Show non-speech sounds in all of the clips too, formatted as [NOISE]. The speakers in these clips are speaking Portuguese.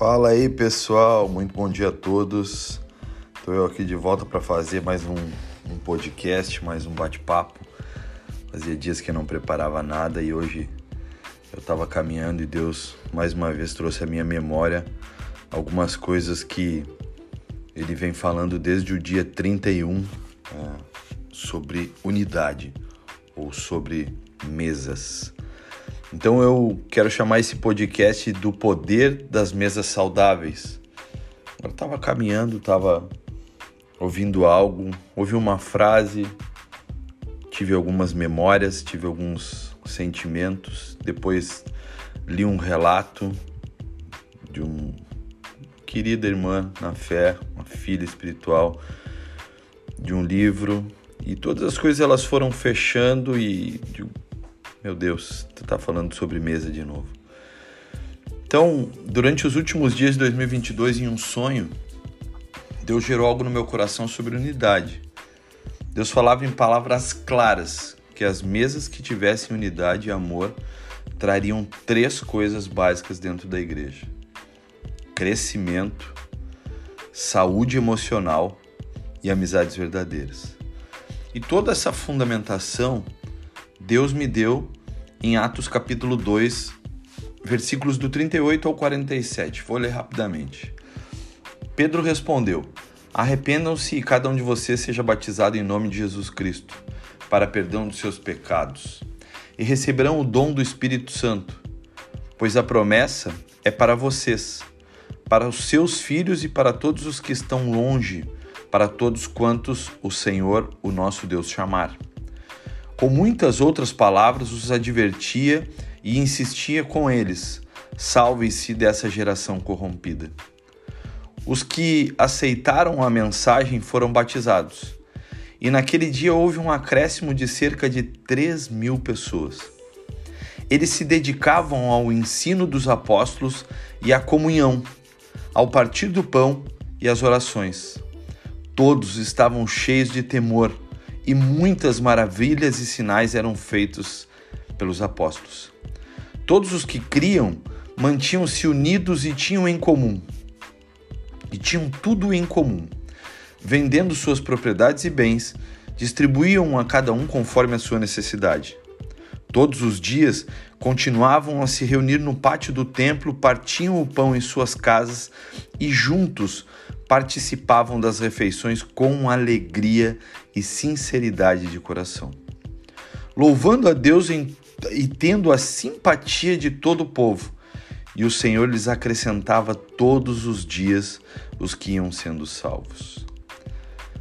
Fala aí pessoal, muito bom dia a todos. Estou eu aqui de volta para fazer mais um, um, podcast, mais um bate-papo. Fazia dias que eu não preparava nada e hoje eu estava caminhando e Deus mais uma vez trouxe à minha memória algumas coisas que Ele vem falando desde o dia 31 é, sobre unidade ou sobre mesas. Então eu quero chamar esse podcast do poder das mesas saudáveis. Eu estava caminhando, estava ouvindo algo, ouvi uma frase, tive algumas memórias, tive alguns sentimentos. Depois li um relato de uma querida irmã na fé, uma filha espiritual, de um livro e todas as coisas elas foram fechando e meu Deus, tu tá falando sobre mesa de novo. Então, durante os últimos dias de 2022, em um sonho, Deus gerou algo no meu coração sobre unidade. Deus falava em palavras claras que as mesas que tivessem unidade e amor trariam três coisas básicas dentro da igreja: crescimento, saúde emocional e amizades verdadeiras. E toda essa fundamentação Deus me deu em Atos capítulo 2, versículos do 38 ao 47. Vou ler rapidamente. Pedro respondeu: Arrependam-se e cada um de vocês seja batizado em nome de Jesus Cristo, para perdão dos seus pecados, e receberão o dom do Espírito Santo, pois a promessa é para vocês, para os seus filhos e para todos os que estão longe, para todos quantos o Senhor, o nosso Deus, chamar. Com muitas outras palavras, os advertia e insistia com eles: salve-se dessa geração corrompida. Os que aceitaram a mensagem foram batizados, e naquele dia houve um acréscimo de cerca de 3 mil pessoas. Eles se dedicavam ao ensino dos apóstolos e à comunhão, ao partir do pão e às orações. Todos estavam cheios de temor e muitas maravilhas e sinais eram feitos pelos apóstolos. Todos os que criam mantinham-se unidos e tinham em comum. E tinham tudo em comum. Vendendo suas propriedades e bens, distribuíam a cada um conforme a sua necessidade. Todos os dias continuavam a se reunir no pátio do templo, partiam o pão em suas casas e juntos participavam das refeições com alegria e sinceridade de coração. Louvando a Deus em, e tendo a simpatia de todo o povo, e o Senhor lhes acrescentava todos os dias os que iam sendo salvos.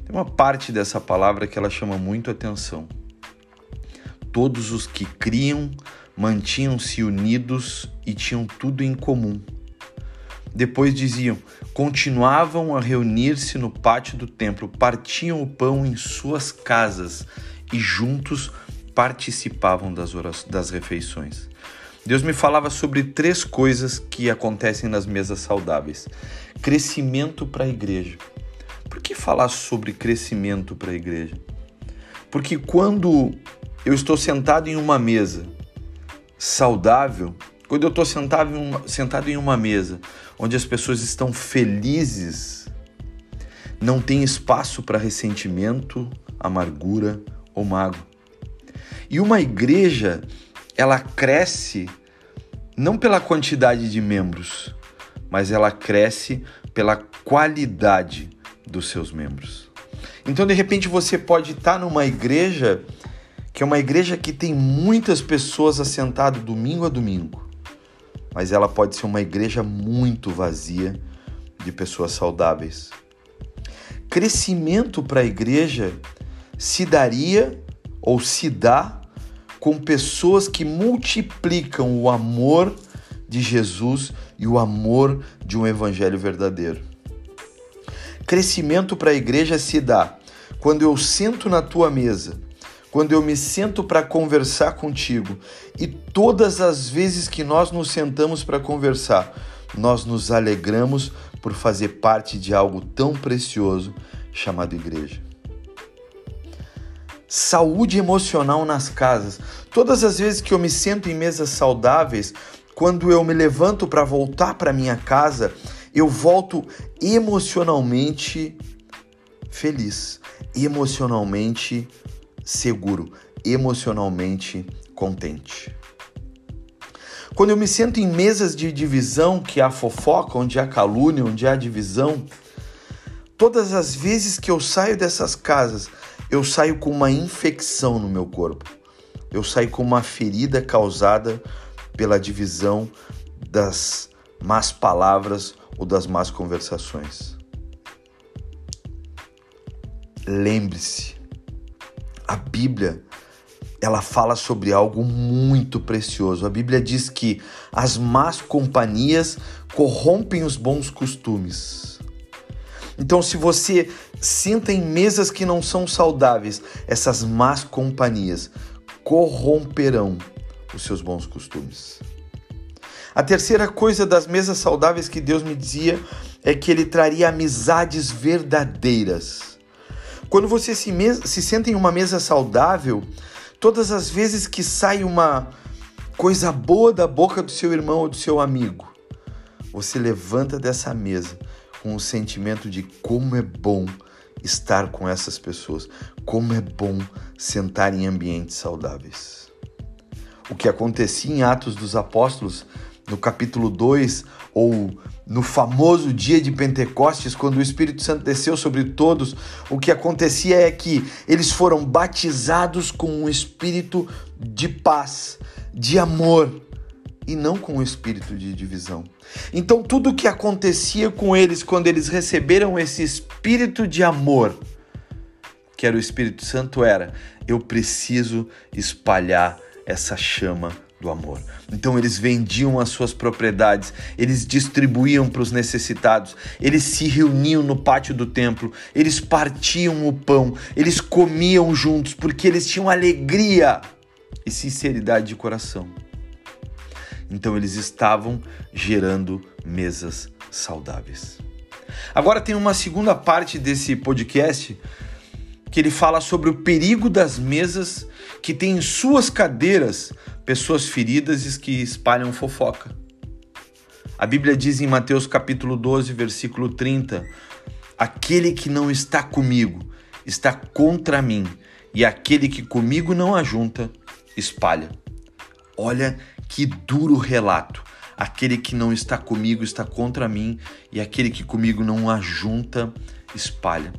Tem uma parte dessa palavra que ela chama muito atenção. Todos os que criam mantinham-se unidos e tinham tudo em comum depois diziam: continuavam a reunir-se no pátio do templo, partiam o pão em suas casas e juntos participavam das, das refeições. Deus me falava sobre três coisas que acontecem nas mesas saudáveis: crescimento para a igreja. Por que falar sobre crescimento para a igreja? Porque quando eu estou sentado em uma mesa saudável, quando eu estou sentado, sentado em uma mesa onde as pessoas estão felizes, não tem espaço para ressentimento, amargura ou mágoa. E uma igreja, ela cresce não pela quantidade de membros, mas ela cresce pela qualidade dos seus membros. Então, de repente, você pode estar numa igreja que é uma igreja que tem muitas pessoas assentadas domingo a domingo mas ela pode ser uma igreja muito vazia de pessoas saudáveis. Crescimento para a igreja se daria ou se dá com pessoas que multiplicam o amor de Jesus e o amor de um evangelho verdadeiro. Crescimento para a igreja se dá quando eu sento na tua mesa quando eu me sento para conversar contigo e todas as vezes que nós nos sentamos para conversar, nós nos alegramos por fazer parte de algo tão precioso chamado igreja. saúde emocional nas casas. Todas as vezes que eu me sento em mesas saudáveis, quando eu me levanto para voltar para minha casa, eu volto emocionalmente feliz, emocionalmente seguro, emocionalmente contente. Quando eu me sento em mesas de divisão, que há fofoca, onde há calúnia, onde há divisão, todas as vezes que eu saio dessas casas, eu saio com uma infecção no meu corpo. Eu saio com uma ferida causada pela divisão das más palavras ou das más conversações. Lembre-se, a Bíblia ela fala sobre algo muito precioso. A Bíblia diz que as más companhias corrompem os bons costumes. Então, se você senta em mesas que não são saudáveis, essas más companhias corromperão os seus bons costumes. A terceira coisa das mesas saudáveis que Deus me dizia é que ele traria amizades verdadeiras. Quando você se, se senta em uma mesa saudável, Todas as vezes que sai uma coisa boa da boca do seu irmão ou do seu amigo, você levanta dessa mesa com o sentimento de como é bom estar com essas pessoas, como é bom sentar em ambientes saudáveis. O que acontecia em Atos dos Apóstolos, no capítulo 2, ou no famoso dia de Pentecostes, quando o Espírito Santo desceu sobre todos, o que acontecia é que eles foram batizados com um espírito de paz, de amor, e não com um espírito de divisão. Então, tudo o que acontecia com eles quando eles receberam esse espírito de amor, que era o Espírito Santo, era: eu preciso espalhar essa chama do amor. Então eles vendiam as suas propriedades, eles distribuíam para os necessitados, eles se reuniam no pátio do templo, eles partiam o pão, eles comiam juntos porque eles tinham alegria e sinceridade de coração. Então eles estavam gerando mesas saudáveis. Agora tem uma segunda parte desse podcast que ele fala sobre o perigo das mesas que têm em suas cadeiras pessoas feridas e que espalham fofoca. A Bíblia diz em Mateus capítulo 12, versículo 30: Aquele que não está comigo está contra mim, e aquele que comigo não ajunta, espalha. Olha que duro relato. Aquele que não está comigo está contra mim, e aquele que comigo não ajunta, espalha.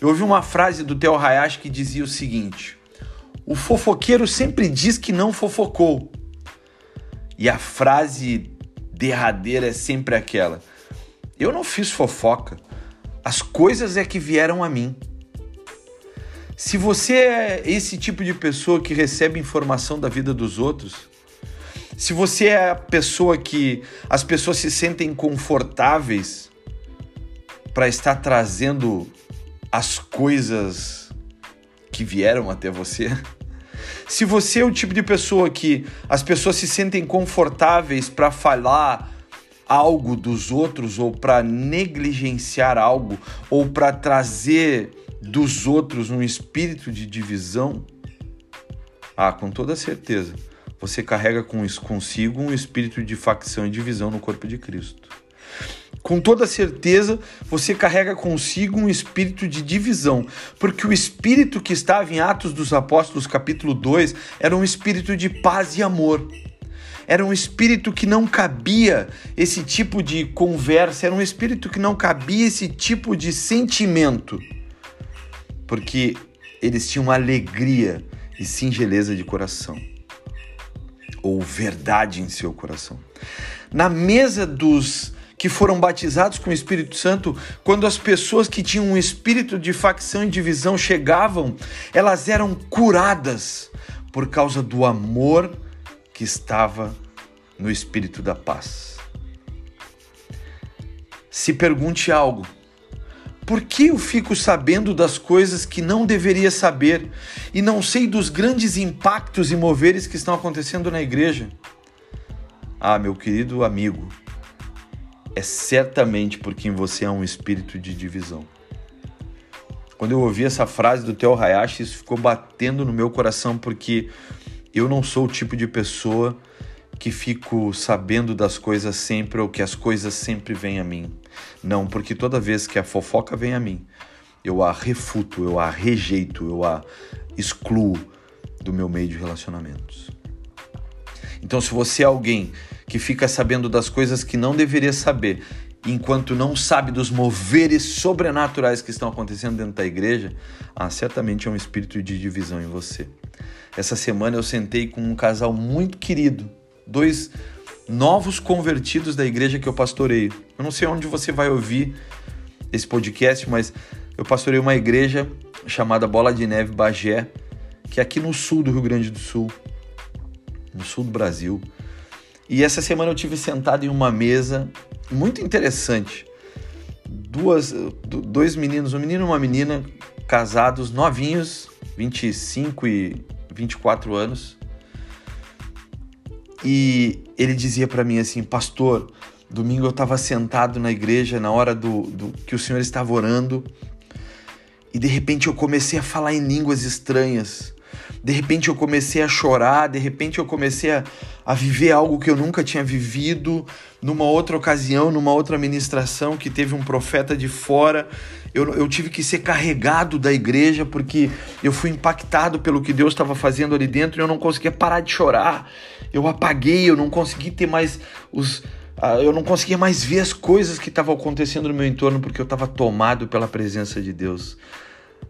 Eu ouvi uma frase do Theo Hayashi que dizia o seguinte: O fofoqueiro sempre diz que não fofocou. E a frase derradeira é sempre aquela: Eu não fiz fofoca. As coisas é que vieram a mim. Se você é esse tipo de pessoa que recebe informação da vida dos outros, se você é a pessoa que as pessoas se sentem confortáveis para estar trazendo as coisas que vieram até você. [LAUGHS] Se você é o tipo de pessoa que as pessoas se sentem confortáveis para falar algo dos outros ou para negligenciar algo ou para trazer dos outros um espírito de divisão, ah, com toda certeza, você carrega com consigo um espírito de facção e divisão no corpo de Cristo com toda certeza você carrega consigo um espírito de divisão, porque o espírito que estava em Atos dos Apóstolos, capítulo 2, era um espírito de paz e amor. Era um espírito que não cabia esse tipo de conversa, era um espírito que não cabia esse tipo de sentimento, porque eles tinham alegria e singeleza de coração, ou verdade em seu coração. Na mesa dos que foram batizados com o Espírito Santo, quando as pessoas que tinham um espírito de facção e divisão chegavam, elas eram curadas por causa do amor que estava no espírito da paz. Se pergunte algo: por que eu fico sabendo das coisas que não deveria saber e não sei dos grandes impactos e moveres que estão acontecendo na igreja? Ah, meu querido amigo, é certamente porque em você há um espírito de divisão. Quando eu ouvi essa frase do Teo Hayashi, isso ficou batendo no meu coração porque eu não sou o tipo de pessoa que fico sabendo das coisas sempre ou que as coisas sempre vêm a mim. Não, porque toda vez que a fofoca vem a mim, eu a refuto, eu a rejeito, eu a excluo do meu meio de relacionamentos. Então, se você é alguém que fica sabendo das coisas que não deveria saber, enquanto não sabe dos moveres sobrenaturais que estão acontecendo dentro da igreja, ah, certamente é um espírito de divisão em você. Essa semana eu sentei com um casal muito querido, dois novos convertidos da igreja que eu pastoreio. Eu não sei onde você vai ouvir esse podcast, mas eu pastorei uma igreja chamada Bola de Neve Bagé, que é aqui no sul do Rio Grande do Sul, no sul do Brasil. E essa semana eu tive sentado em uma mesa muito interessante. Duas, dois meninos, um menino e uma menina, casados, novinhos, 25 e 24 anos. E ele dizia para mim assim, pastor, domingo eu estava sentado na igreja na hora do, do que o senhor estava orando e de repente eu comecei a falar em línguas estranhas. De repente eu comecei a chorar, de repente eu comecei a, a viver algo que eu nunca tinha vivido. Numa outra ocasião, numa outra ministração que teve um profeta de fora, eu, eu tive que ser carregado da igreja porque eu fui impactado pelo que Deus estava fazendo ali dentro e eu não conseguia parar de chorar. Eu apaguei, eu não consegui ter mais os. Eu não conseguia mais ver as coisas que estavam acontecendo no meu entorno porque eu estava tomado pela presença de Deus.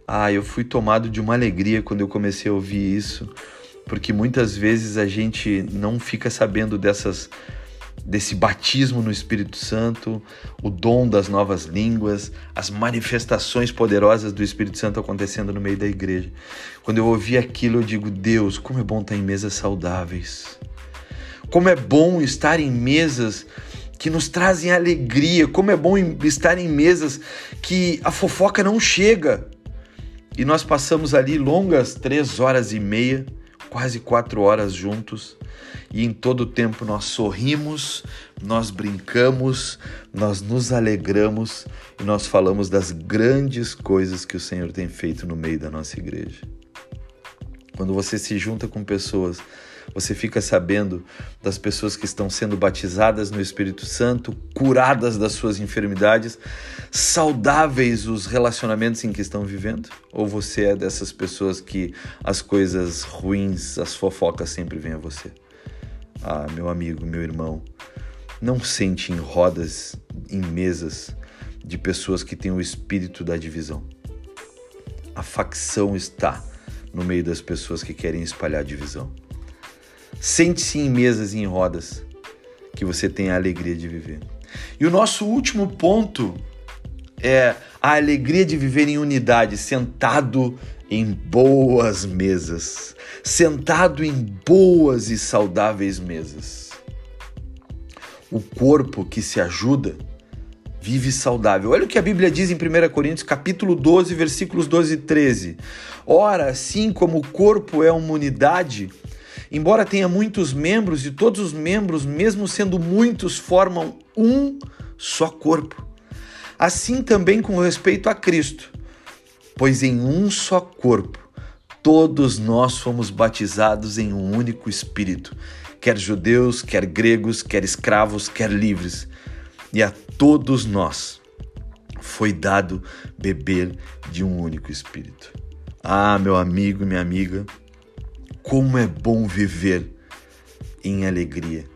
Ah, eu fui tomado de uma alegria quando eu comecei a ouvir isso, porque muitas vezes a gente não fica sabendo dessas desse batismo no Espírito Santo, o dom das novas línguas, as manifestações poderosas do Espírito Santo acontecendo no meio da igreja. Quando eu ouvi aquilo, eu digo: Deus, como é bom estar em mesas saudáveis. Como é bom estar em mesas que nos trazem alegria, como é bom estar em mesas que a fofoca não chega, e nós passamos ali longas três horas e meia, quase quatro horas juntos, e em todo o tempo nós sorrimos, nós brincamos, nós nos alegramos e nós falamos das grandes coisas que o Senhor tem feito no meio da nossa igreja. Quando você se junta com pessoas você fica sabendo das pessoas que estão sendo batizadas no Espírito Santo, curadas das suas enfermidades, saudáveis os relacionamentos em que estão vivendo? Ou você é dessas pessoas que as coisas ruins, as fofocas sempre vêm a você? Ah, meu amigo, meu irmão, não sente em rodas, em mesas de pessoas que têm o espírito da divisão. A facção está no meio das pessoas que querem espalhar divisão. Sente-se em mesas e em rodas, que você tenha a alegria de viver. E o nosso último ponto é a alegria de viver em unidade, sentado em boas mesas, sentado em boas e saudáveis mesas. O corpo que se ajuda vive saudável. Olha o que a Bíblia diz em 1 Coríntios, capítulo 12, versículos 12 e 13. Ora, assim como o corpo é uma unidade, Embora tenha muitos membros e todos os membros, mesmo sendo muitos, formam um só corpo. Assim também com respeito a Cristo, pois em um só corpo todos nós fomos batizados em um único Espírito, quer judeus, quer gregos, quer escravos, quer livres, e a todos nós foi dado beber de um único Espírito. Ah, meu amigo minha amiga, como é bom viver em alegria,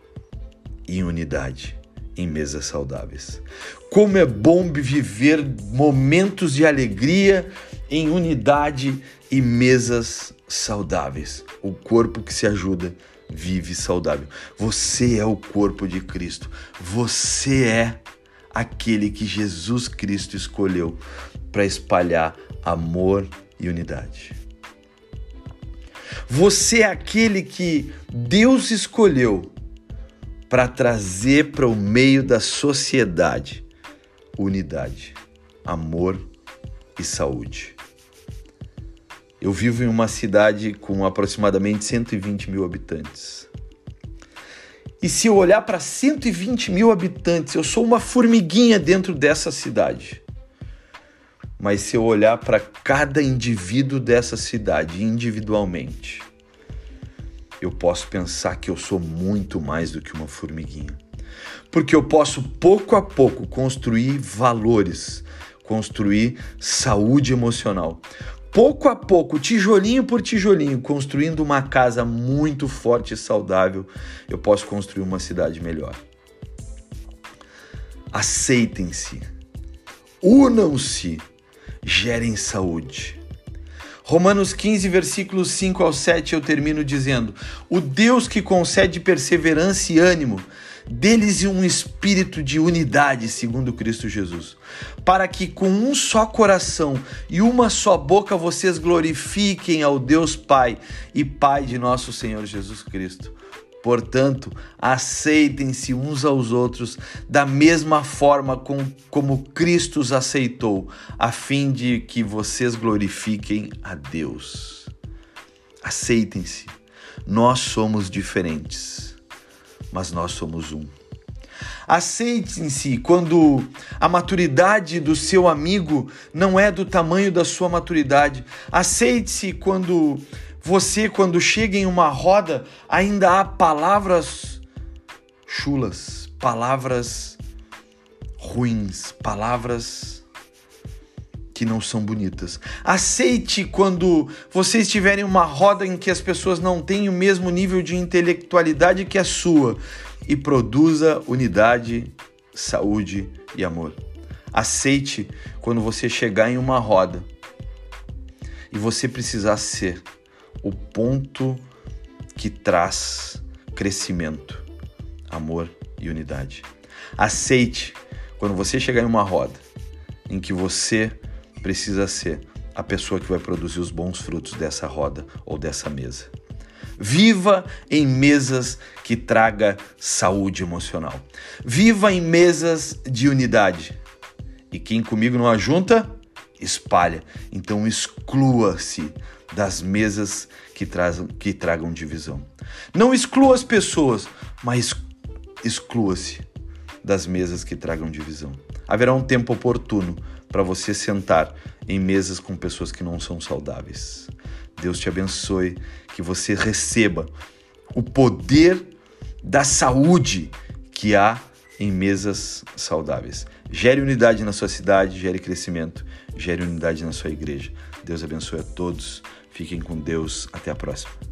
em unidade, em mesas saudáveis. Como é bom viver momentos de alegria em unidade e mesas saudáveis. O corpo que se ajuda vive saudável. Você é o corpo de Cristo. Você é aquele que Jesus Cristo escolheu para espalhar amor e unidade. Você é aquele que Deus escolheu para trazer para o meio da sociedade unidade, amor e saúde. Eu vivo em uma cidade com aproximadamente 120 mil habitantes. E se eu olhar para 120 mil habitantes, eu sou uma formiguinha dentro dessa cidade. Mas se eu olhar para cada indivíduo dessa cidade individualmente, eu posso pensar que eu sou muito mais do que uma formiguinha. Porque eu posso pouco a pouco construir valores, construir saúde emocional. Pouco a pouco, tijolinho por tijolinho, construindo uma casa muito forte e saudável, eu posso construir uma cidade melhor. Aceitem-se, unam-se, gerem saúde. Romanos 15, versículos 5 ao 7, eu termino dizendo: O Deus que concede perseverança e ânimo, deles um espírito de unidade, segundo Cristo Jesus, para que com um só coração e uma só boca vocês glorifiquem ao Deus Pai e Pai de nosso Senhor Jesus Cristo. Portanto, aceitem-se uns aos outros da mesma forma com, como Cristo os aceitou, a fim de que vocês glorifiquem a Deus. Aceitem-se. Nós somos diferentes, mas nós somos um. Aceitem-se quando a maturidade do seu amigo não é do tamanho da sua maturidade. Aceite-se quando você, quando chega em uma roda, ainda há palavras chulas, palavras ruins, palavras que não são bonitas. Aceite quando você estiver em uma roda em que as pessoas não têm o mesmo nível de intelectualidade que a sua e produza unidade, saúde e amor. Aceite quando você chegar em uma roda e você precisar ser o ponto que traz crescimento, amor e unidade. Aceite quando você chegar em uma roda em que você precisa ser a pessoa que vai produzir os bons frutos dessa roda ou dessa mesa. Viva em mesas que traga saúde emocional. Viva em mesas de unidade. E quem comigo não ajunta, espalha. Então exclua-se das mesas que, trazam, que tragam divisão. Não exclua as pessoas, mas exclua-se das mesas que tragam divisão. Haverá um tempo oportuno para você sentar em mesas com pessoas que não são saudáveis. Deus te abençoe, que você receba o poder da saúde que há em mesas saudáveis. Gere unidade na sua cidade, gere crescimento, gere unidade na sua igreja. Deus abençoe a todos. Fiquem com Deus. Até a próxima.